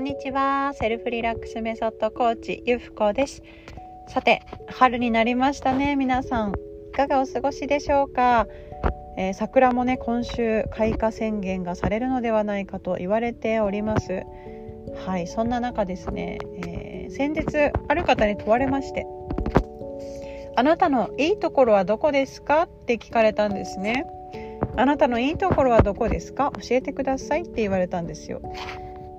こんにちは。セルフリラックスメソッドコーチゆふこです。さて春になりましたね。皆さんいかがお過ごしでしょうか、えー、桜もね今週開花宣言がされるのではないかと言われております。はいそんな中ですね、えー、先日ある方に問われましてあなたのいいところはどこですか？って聞かれたんですね。あなたのいいところはどこですか？教えてくださいって言われたんですよ。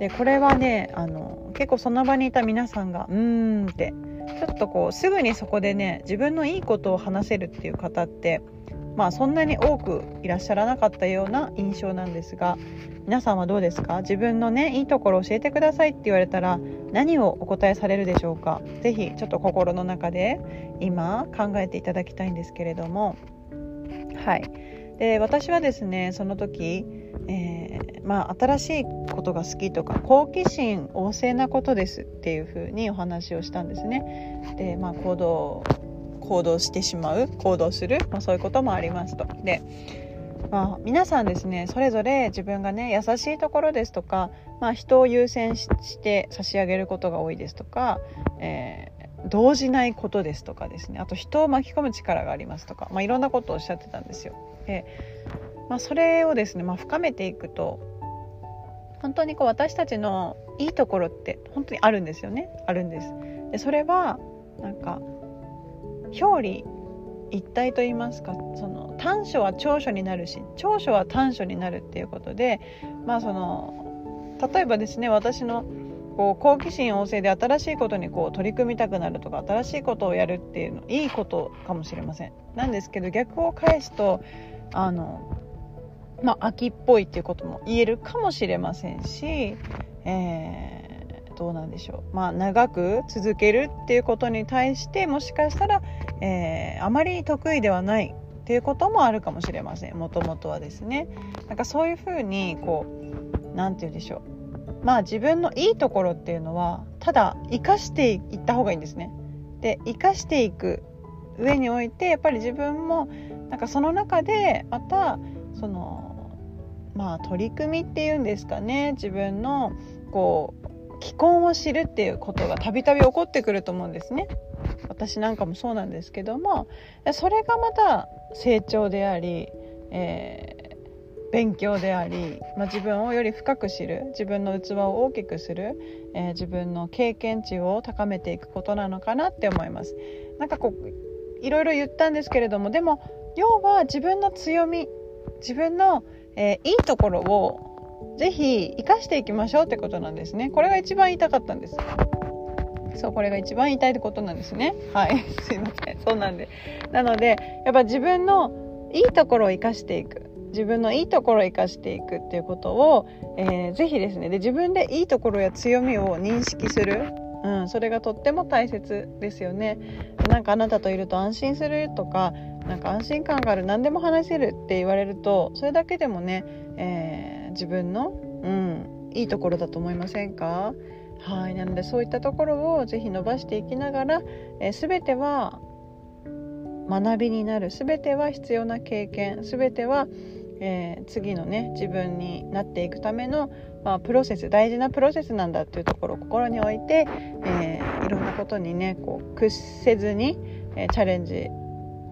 でこれはねあの結構その場にいた皆さんが「うーん」ってちょっとこうすぐにそこでね自分のいいことを話せるっていう方ってまあそんなに多くいらっしゃらなかったような印象なんですが皆さんはどうですか？自分のねいいところを教えてくださいって言われたら何をお答えされるでしょうか？是非ちょっと心の中で今考えていただきたいんですけれども。はい。で私はですねその時、え、まあ、新しいことが好きとか好奇心旺盛なことですっていうふうにお話をしたんですね。で、まあ、行動行動してしまう行動する、まあ、そういうこともありますと。でまあ、皆さんですねそれぞれ自分がね優しいところですとか、まあ、人を優先して差し上げることが多いですとか、えー、動じないことですとかですねあと人を巻き込む力がありますとか、まあ、いろんなことをおっしゃってたんですよ。で、まあ、それをですね、まあ、深めていくと本当にこう私たちのいいところって本当にあるんですよねあるんです。でそれはなんか表裏一体と言いますかその短所は長所になるし長所は短所になるっていうことでまあその例えばですね私のこう好奇心旺盛で新しいことにこう取り組みたくなるとか新しいことをやるっていうのいいことかもしれません。なんですけど逆を返すとあのまあ秋っぽいっていうことも言えるかもしれませんし、えー、どうなんでしょうまあ長く続けるっていうことに対してもしかしたら、えー、あまり得意ではないっていうこともあるかもしれませんもともとはですね。なんかそういうふうにこう何て言うんでしょうまあ自分のいいところっていうのはただ生かしていった方がいいんですね。で生かしていく上においてやっぱり自分もなんかその中でまたそのまあ取り組みっていうんですかね自分のこう既婚を知るっていうことがたびたび起こってくると思うんですね。私なんかもそうなんですけどもそれがまた成長であり、えー、勉強であり、まあ、自分をより深く知る自分の器を大きくする、えー、自分の経験値を高めていくことなのかなって思います。なんかこういろいろ言ったんですけれどもでも要は自分の強み自分の、えー、いいところをぜひ生かしていきましょうってことなんですね。これが一番言いたかったんです。そうこれが一番言いたいってことなんですね。はい。すいません。そうなんで。なのでやっぱ自分のいいところを生かしていく。自分のいいところを生かしていくっていうことを、えー、ぜひですね。で自分でいいところや強みを認識する。うん、それがとっても大切ですよね。なんかあなたといると安心するとかなんか安心感がある何でも話せるって言われるとそれだけでもね、えー、自分の、うん、いいところだと思いませんか？はいなのでそういったところをぜひ伸ばしていきながら、えー、全ては学びになる。全ては必要な経験。全ては、えー、次のね自分になっていくための、まあ、プロセス大事なプロセスなんだっていうところを心に置いて、えー、いろんなことにねこう屈せずに、え、チャレンジ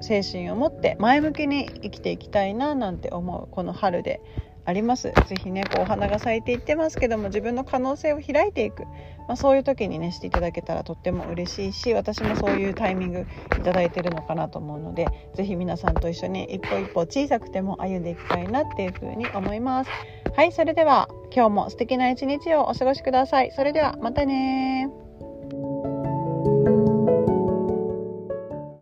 精神を持って前向きに生きていきたいななんて思うこの春であります。是非ねこうお花が咲いていってますけども自分の可能性を開いていく、まあ、そういう時にねしていただけたらとっても嬉しいし私もそういうタイミングいただいてるのかなと思うので是非皆さんと一緒に一歩一歩小さくても歩んでいきたいなっていうふうに思います。はいそれでは今日も素敵な一日をお過ごしください。それではまたね